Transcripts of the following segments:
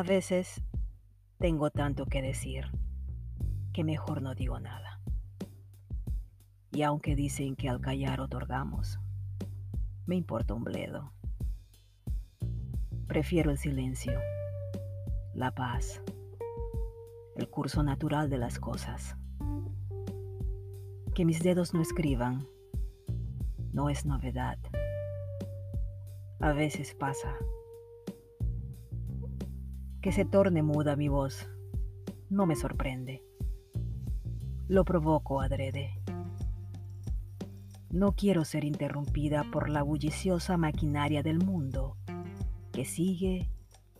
A veces tengo tanto que decir que mejor no digo nada. Y aunque dicen que al callar otorgamos, me importa un bledo. Prefiero el silencio, la paz, el curso natural de las cosas. Que mis dedos no escriban no es novedad. A veces pasa que se torne muda mi voz no me sorprende. Lo provoco adrede. No quiero ser interrumpida por la bulliciosa maquinaria del mundo que sigue,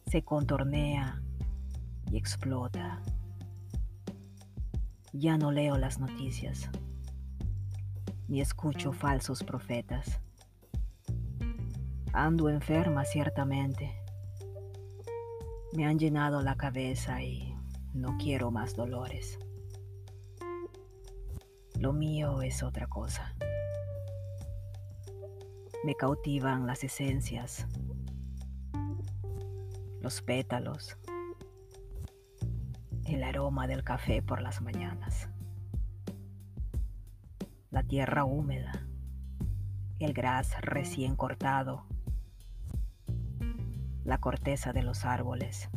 se contornea y explota. Ya no leo las noticias, ni escucho falsos profetas. Ando enferma ciertamente me han llenado la cabeza y no quiero más dolores. Lo mío es otra cosa. Me cautivan las esencias, los pétalos, el aroma del café por las mañanas, la tierra húmeda, el gras recién cortado la corteza de los árboles,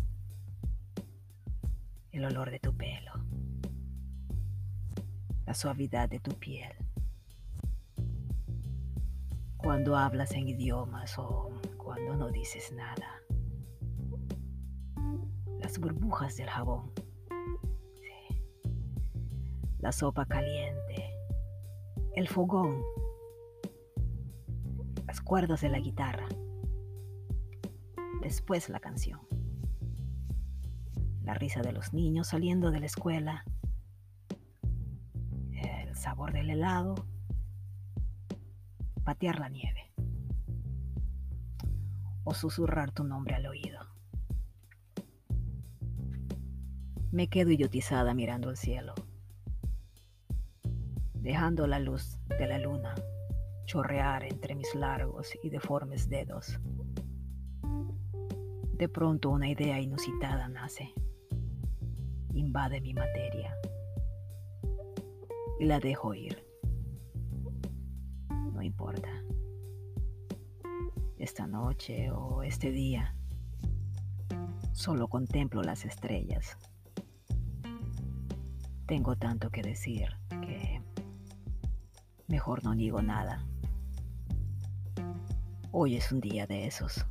el olor de tu pelo, la suavidad de tu piel. Cuando hablas en idiomas o cuando no dices nada. Las burbujas del jabón. La sopa caliente. El fogón. Las cuerdas de la guitarra después la canción. La risa de los niños saliendo de la escuela, el sabor del helado, patear la nieve o susurrar tu nombre al oído. Me quedo idiotizada mirando el cielo, dejando la luz de la luna chorrear entre mis largos y deformes dedos. De pronto una idea inusitada nace, invade mi materia y la dejo ir. No importa. Esta noche o este día, solo contemplo las estrellas. Tengo tanto que decir que mejor no digo nada. Hoy es un día de esos.